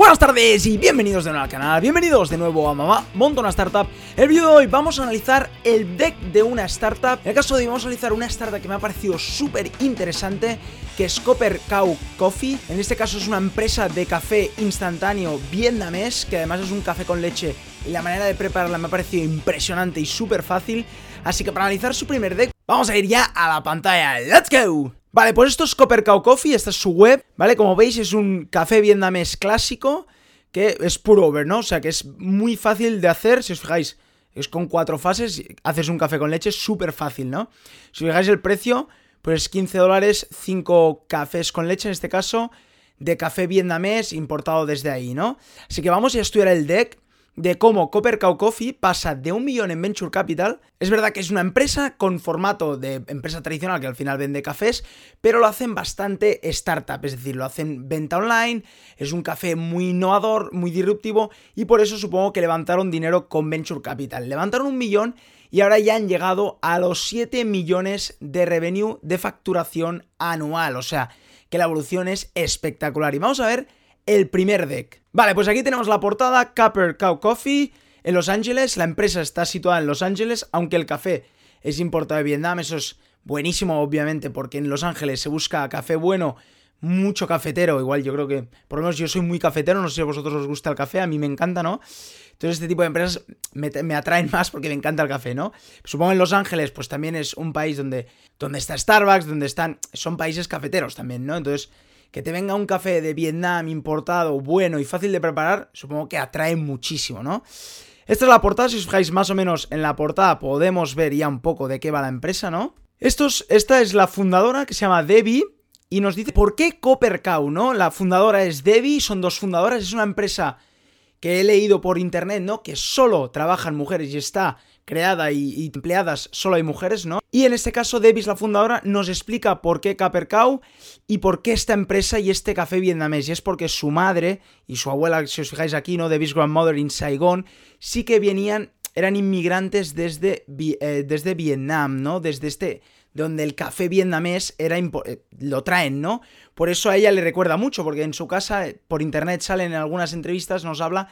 Buenas tardes y bienvenidos de nuevo al canal, bienvenidos de nuevo a Mamá Monta una Startup. El vídeo de hoy vamos a analizar el deck de una startup. En el caso de hoy vamos a analizar una startup que me ha parecido súper interesante Que es Copper Cow Coffee. En este caso es una empresa de café instantáneo vietnamés Que además es un café con leche y la manera de prepararla me ha parecido impresionante y súper fácil. Así que para analizar su primer deck vamos a ir ya a la pantalla. ¡Let's go! Vale, pues esto es Copper Cow Coffee, esta es su web, ¿vale? Como veis es un café vietnamés clásico que es puro over, ¿no? O sea que es muy fácil de hacer, si os fijáis, es con cuatro fases, haces un café con leche, súper fácil, ¿no? Si os fijáis el precio, pues 15 dólares, 5 cafés con leche en este caso, de café vietnamés importado desde ahí, ¿no? Así que vamos a estudiar el deck de cómo Copper Cow Coffee pasa de un millón en Venture Capital. Es verdad que es una empresa con formato de empresa tradicional que al final vende cafés, pero lo hacen bastante startup, es decir, lo hacen venta online, es un café muy innovador, muy disruptivo y por eso supongo que levantaron dinero con Venture Capital. Levantaron un millón y ahora ya han llegado a los 7 millones de revenue de facturación anual, o sea, que la evolución es espectacular. Y vamos a ver el primer deck. Vale, pues aquí tenemos la portada Copper Cow Coffee en Los Ángeles. La empresa está situada en Los Ángeles, aunque el café es importado de Vietnam. Eso es buenísimo, obviamente, porque en Los Ángeles se busca café bueno, mucho cafetero. Igual yo creo que, por lo menos yo soy muy cafetero, no sé si a vosotros os gusta el café, a mí me encanta, ¿no? Entonces este tipo de empresas me, me, atraen más porque me encanta el café, ¿no? Supongo en Los Ángeles, pues también es un país donde, donde está Starbucks, donde están... Son países cafeteros también, ¿no? Entonces que te venga un café de Vietnam importado, bueno y fácil de preparar, supongo que atrae muchísimo, ¿no? Esta es la portada, si os fijáis más o menos en la portada podemos ver ya un poco de qué va la empresa, ¿no? Estos, esta es la fundadora que se llama Debbie y nos dice por qué Copper Cow, ¿no? La fundadora es Debbie, son dos fundadoras, es una empresa que he leído por internet, ¿no? Que solo trabajan mujeres y está creada y, empleadas solo hay mujeres, ¿no? Y en este caso, Davis, la fundadora, nos explica por qué Capercau y por qué esta empresa y este café vietnamés. Y es porque su madre y su abuela, si os fijáis aquí, ¿no? Davis Grandmother in Saigon, sí que venían, eran inmigrantes desde, eh, desde Vietnam, ¿no? Desde este donde el café vietnamés era eh, lo traen, ¿no? Por eso a ella le recuerda mucho, porque en su casa, por internet salen en algunas entrevistas, nos habla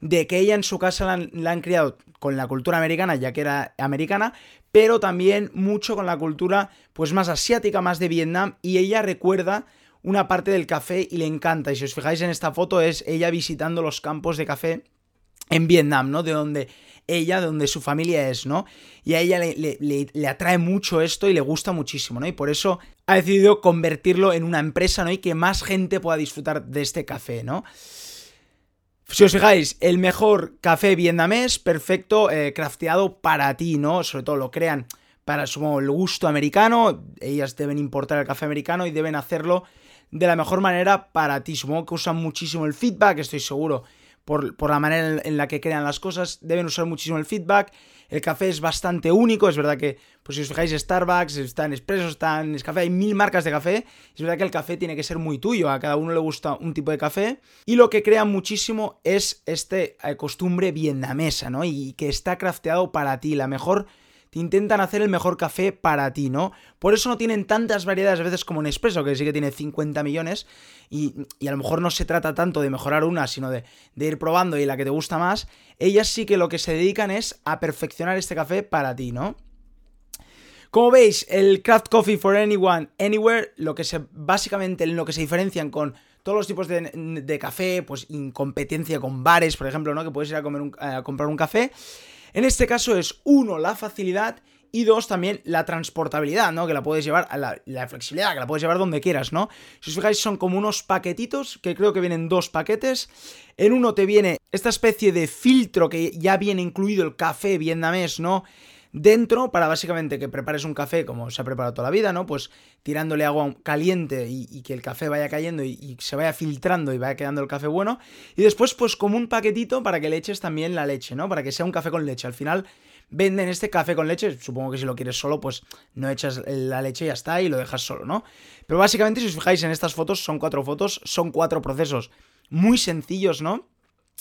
de que ella en su casa la han, criado con la cultura americana, ya que era americana, pero también mucho con la cultura pues más asiática, más de Vietnam, y ella recuerda una parte del café y le encanta. Y si os fijáis en esta foto es ella visitando los campos de café en Vietnam, ¿no? De donde ella, de donde su familia es, ¿no? Y a ella le, le, atrae mucho esto y le gusta muchísimo, ¿no? Y por eso ha decidido convertirlo en una empresa, ¿no? Y que más gente pueda disfrutar de este café, ¿no? Si os fijáis, el mejor café vietnamés, perfecto, eh, crafteado para ti, ¿no? Sobre todo lo crean para su el gusto americano. Ellas deben importar el café americano y deben hacerlo de la mejor manera para ti. Supongo que usan muchísimo el feedback, estoy seguro por, la manera en la que crean las cosas, deben usar muchísimo el feedback. El café es bastante único, es verdad que, pues si os fijáis, Starbucks, está en Espresso, está en Nescafé, hay mil marcas de café. Es verdad que el café tiene que ser muy tuyo, a cada uno le gusta un tipo de café. Y lo que crean muchísimo es este eh, costumbre vietnamesa, ¿no? Y que está crafteado para ti, la mejor te intentan hacer el mejor café para ti, ¿no? Por eso no tienen tantas variedades a veces como Nespresso, que sí que tiene 50 millones, y, a lo mejor no se trata tanto de mejorar una, sino de, ir probando y la que te gusta más. Ellas sí que lo que se dedican es a perfeccionar este café para ti, ¿no? Como veis, el Craft Coffee for Anyone, Anywhere, lo que se, básicamente en lo que se diferencian con todos los tipos de, café, pues en competencia con bares, por ejemplo, ¿no? Que puedes ir a, comer a comprar un café. En este caso es, uno, la facilidad y dos, también la transportabilidad, ¿no? Que la puedes llevar, a la, flexibilidad, que la puedes llevar donde quieras, ¿no? Si os fijáis, son como unos paquetitos, que creo que vienen dos paquetes. En uno te viene esta especie de filtro que ya viene incluido el café vietnamés, ¿no? Dentro para básicamente que prepares un café como se ha preparado toda la vida, ¿no? Pues tirándole agua caliente y, que el café vaya cayendo y, se vaya filtrando y vaya quedando el café bueno. Y después pues como un paquetito para que le eches también la leche, ¿no? Para que sea un café con leche. Al final venden este café con leche, supongo que si lo quieres solo pues no echas la leche y ya está y lo dejas solo, ¿no? Pero básicamente si os fijáis en estas fotos, son cuatro fotos, son cuatro procesos muy sencillos, ¿no?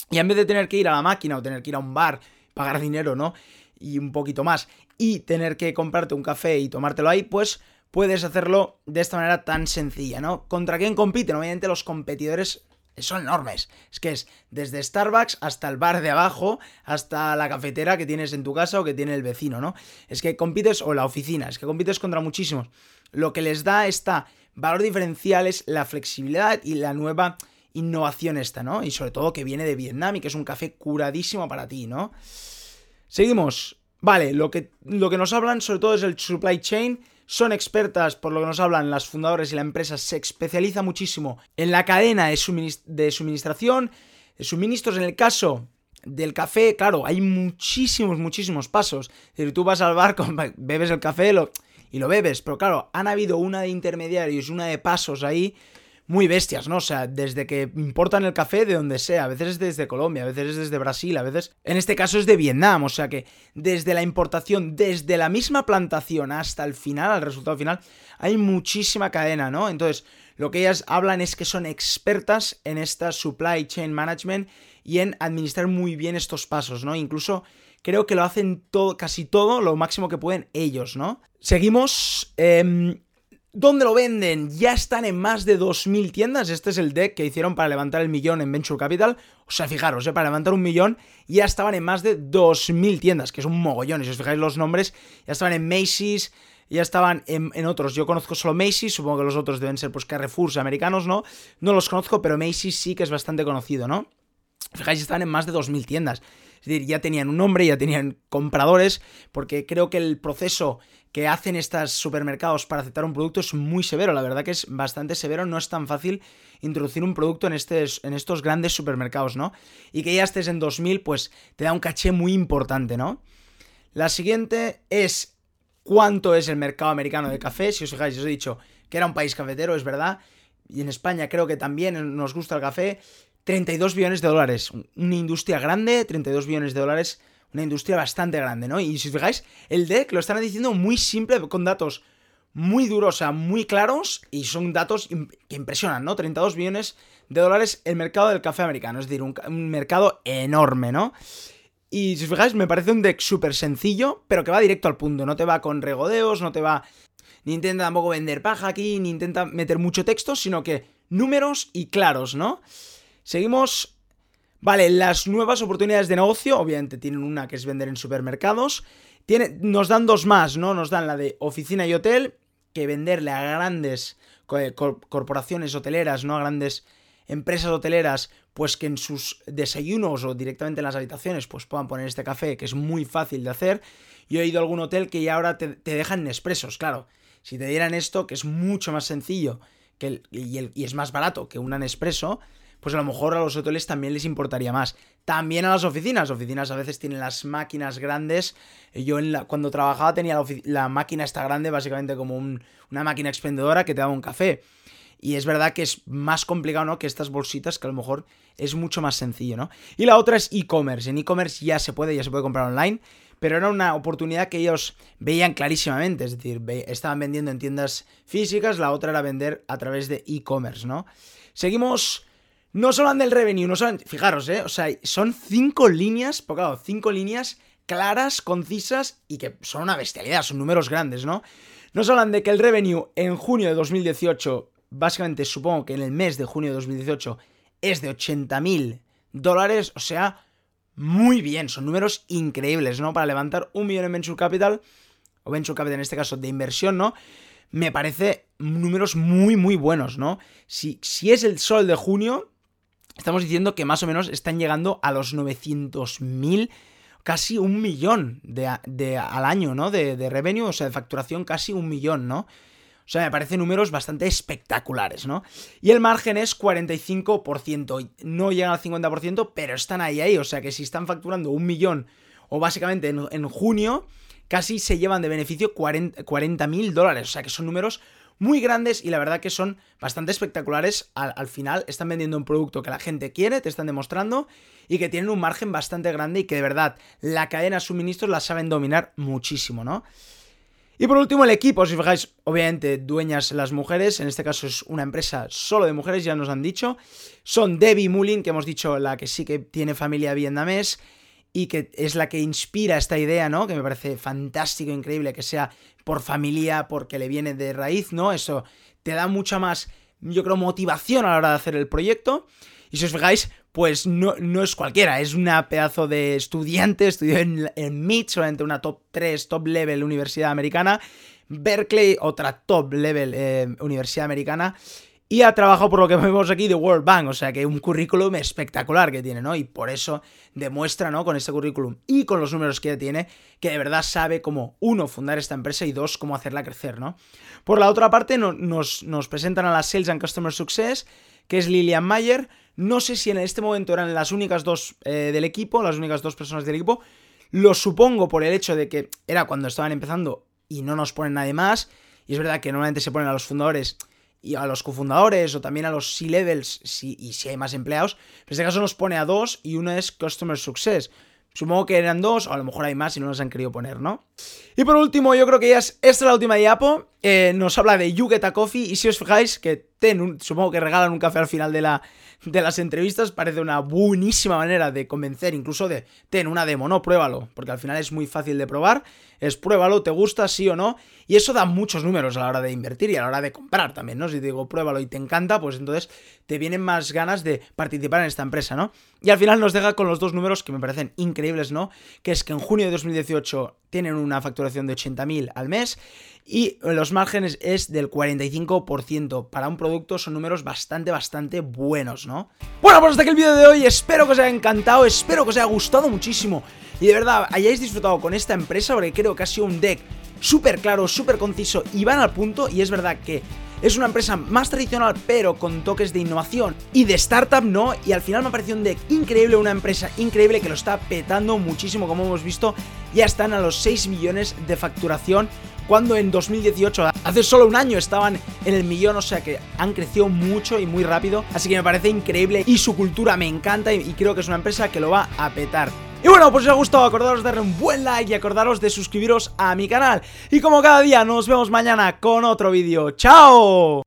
Y en vez de tener que ir a la máquina o tener que ir a un bar, pagar dinero, ¿no? Y un poquito más y tener que comprarte un café y tomártelo ahí, pues puedes hacerlo de esta manera tan sencilla, ¿no? ¿Contra quién compiten? Obviamente los competidores son enormes. Es que es desde Starbucks hasta el bar de abajo, hasta la cafetera que tienes en tu casa o que tiene el vecino, ¿no? Es que compites, o la oficina, es que compites contra muchísimos. Lo que les da esta valor diferencial es la flexibilidad y la nueva innovación esta, ¿no? Y sobre todo que viene de Vietnam y que es un café curadísimo para ti, ¿no? Seguimos. Vale, lo que, lo que nos hablan sobre todo es el supply chain. Son expertas, por lo que nos hablan las fundadores y la empresa se especializa muchísimo en la cadena de, suministración, de suministros. En el caso del café, claro, hay muchísimos, muchísimos pasos. Decir, tú vas al barco, bebes el café y lo bebes, pero claro, han habido una de intermediarios, una de pasos ahí muy bestias, ¿no? O sea, desde que importan el café de donde sea, a veces es desde Colombia, a veces es desde Brasil, a veces, en este caso es de Vietnam, o sea que desde la importación, desde la misma plantación hasta el final, al resultado final, hay muchísima cadena, ¿no? Entonces, lo que ellas hablan es que son expertas en esta supply chain management y en administrar muy bien estos pasos, ¿no? Incluso creo que lo hacen todo, casi todo, lo máximo que pueden ellos, ¿no? Seguimos. Eh, ¿Dónde lo venden? Ya están en más de 2.000 tiendas. Este es el deck que hicieron para levantar el millón en Venture Capital. O sea, fijaros, ¿eh? para levantar un millón ya estaban en más de 2.000 tiendas, que es un mogollón. Si os fijáis los nombres, ya estaban en Macy's, ya estaban en, otros. Yo conozco solo Macy's, supongo que los otros deben ser pues Carrefours americanos, ¿no? No los conozco, pero Macy's sí que es bastante conocido, ¿no? Fijáis, están en más de 2.000 tiendas. Es decir, ya tenían un nombre, ya tenían compradores, porque creo que el proceso que hacen estos supermercados para aceptar un producto es muy severo, la verdad que es bastante severo, no es tan fácil introducir un producto en, en estos grandes supermercados, ¿no? Y que ya estés en 2000, pues te da un caché muy importante, ¿no? La siguiente es cuánto es el mercado americano de café, si os fijáis, os he dicho que era un país cafetero, es verdad, y en España creo que también nos gusta el café, 32 billones de dólares, una industria grande, 32 billones de dólares una industria bastante grande, ¿no? Y si os fijáis, el deck lo están diciendo muy simple, con datos muy duros, o sea, muy claros, y son datos que impresionan, ¿no? 32 billones de dólares el mercado del café americano, es decir, un, mercado enorme, ¿no? Y si os fijáis, me parece un deck súper sencillo, pero que va directo al punto, no te va con regodeos, no te va... Ni intenta tampoco vender paja aquí, ni intenta meter mucho texto, sino que números y claros, ¿no? Seguimos Vale, las nuevas oportunidades de negocio, obviamente tienen una que es vender en supermercados. Tiene, nos dan dos más, ¿no? Nos dan la de oficina y hotel, que venderle a grandes corporaciones hoteleras, ¿no? A grandes empresas hoteleras, pues que en sus desayunos o directamente en las habitaciones, pues puedan poner este café, que es muy fácil de hacer. Yo he ido a algún hotel que ya ahora te, dejan expresos, claro. Si te dieran esto, que es mucho más sencillo y, es más barato que un Nespresso, pues a lo mejor a los hoteles también les importaría más. También a las oficinas. Oficinas a veces tienen las máquinas grandes. Yo en la, cuando trabajaba tenía la, máquina esta grande, básicamente como una máquina expendedora que te daba un café. Y es verdad que es más complicado, ¿no? Que estas bolsitas, que a lo mejor es mucho más sencillo, ¿no? Y la otra es e-commerce. En e-commerce ya se puede, ya se puede comprar online. Pero era una oportunidad que ellos veían clarísimamente. Es decir, estaban vendiendo en tiendas físicas, la otra era vender a través de e-commerce, ¿no? Seguimos no solo del revenue, no solo... Fijaros, ¿eh? O sea, son cinco líneas, claro, cinco líneas claras, concisas y que son una bestialidad, son números grandes, ¿no? Nos hablan de que el revenue en junio de 2018, básicamente supongo que en el mes de junio de 2018, es de 80 mil dólares, o sea, muy bien, son números increíbles, ¿no? Para levantar un millón en Venture Capital, o Venture Capital en este caso de inversión, ¿no? Me parece números muy, muy buenos, ¿no? Si, si es el sol de junio, estamos diciendo que más o menos están llegando a los 900.000, casi un millón de, al año, ¿no? De, de revenue, o sea, de facturación casi un millón, ¿no? O sea, me parecen números bastante espectaculares, ¿no? Y el margen es 45%. No llegan al 50%, pero están ahí, ahí. O sea, que si están facturando un millón, o básicamente en, junio, casi se llevan de beneficio 40 mil dólares. O sea, que son números muy grandes y la verdad que son bastante espectaculares. Al, final están vendiendo un producto que la gente quiere, te están demostrando y que tienen un margen bastante grande y que de verdad la cadena de suministros la saben dominar muchísimo, ¿no? Y por último, el equipo, si fijáis, obviamente dueñas las mujeres, en este caso es una empresa solo de mujeres, ya nos han dicho. Son Debbie Mullin, que hemos dicho la que sí que tiene familia vietnamés, y que es la que inspira esta idea, ¿no? Que me parece fantástico, increíble que sea por familia, porque le viene de raíz, ¿no? Eso te da mucha más, yo creo, motivación a la hora de hacer el proyecto. Y si os fijáis, pues no, no es cualquiera, es una pedazo de estudiante, estudió en, en MIT, solamente una top 3, top level universidad americana. Berkeley, otra top level eh, universidad americana. Y ha trabajado por lo que vemos aquí de World Bank, o sea que un currículum espectacular que tiene, ¿no? Y por eso demuestra, ¿no? Con este currículum y con los números que tiene, que de verdad sabe cómo, uno, fundar esta empresa y dos, cómo hacerla crecer, ¿no? Por la otra parte, nos, nos presentan a la Sales and Customer Success, que es Lilian Mayer. No sé si en este momento eran las únicas dos eh, del equipo, las únicas dos personas del equipo. Lo supongo por el hecho de que era cuando estaban empezando y no nos ponen nadie más. Y es verdad que normalmente se ponen a los fundadores y a los cofundadores o también a los C-levels si, y si hay más empleados. en este caso nos pone a dos y uno es Customer Success. Supongo que eran dos, o a lo mejor hay más y no nos han querido poner, ¿no? Y por último, yo creo que ya es esta es la última diapo. Eh, nos habla de You Get a Coffee. Y si os fijáis, que ten supongo que regalan un café al final de, la, de las entrevistas. Parece una buenísima manera de convencer, incluso de ten una demo, no, pruébalo. Porque al final es muy fácil de probar. Es pruébalo, te gusta, sí o no. Y eso da muchos números a la hora de invertir y a la hora de comprar también, ¿no? Si te digo pruébalo y te encanta, pues entonces te vienen más ganas de participar en esta empresa, ¿no? Y al final nos deja con los dos números que me parecen increíbles, ¿no? Que es que en junio de 2018 tienen una facturación de 80.000 al mes y los márgenes es del 45%. Para un producto son números bastante, bastante buenos, ¿no? Bueno, pues hasta aquí el vídeo de hoy. Espero que os haya encantado, espero que os haya gustado muchísimo y de verdad hayáis disfrutado con esta empresa porque creo que ha sido un deck súper claro, súper conciso y van al punto y es verdad que es una empresa más tradicional pero con toques de innovación y de startup, ¿no? Y al final me ha parecido un deck increíble, una empresa increíble que lo está petando muchísimo como hemos visto. Ya están a los 6 millones de facturación cuando en 2018, hace solo un año, estaban en el millón, o sea que han crecido mucho y muy rápido, así que me parece increíble y su cultura me encanta y, creo que es una empresa que lo va a petar. Y bueno, pues si os ha gustado, acordaros de darle un buen like y acordaros de suscribiros a mi canal. Y como cada día, nos vemos mañana con otro vídeo. ¡Chao!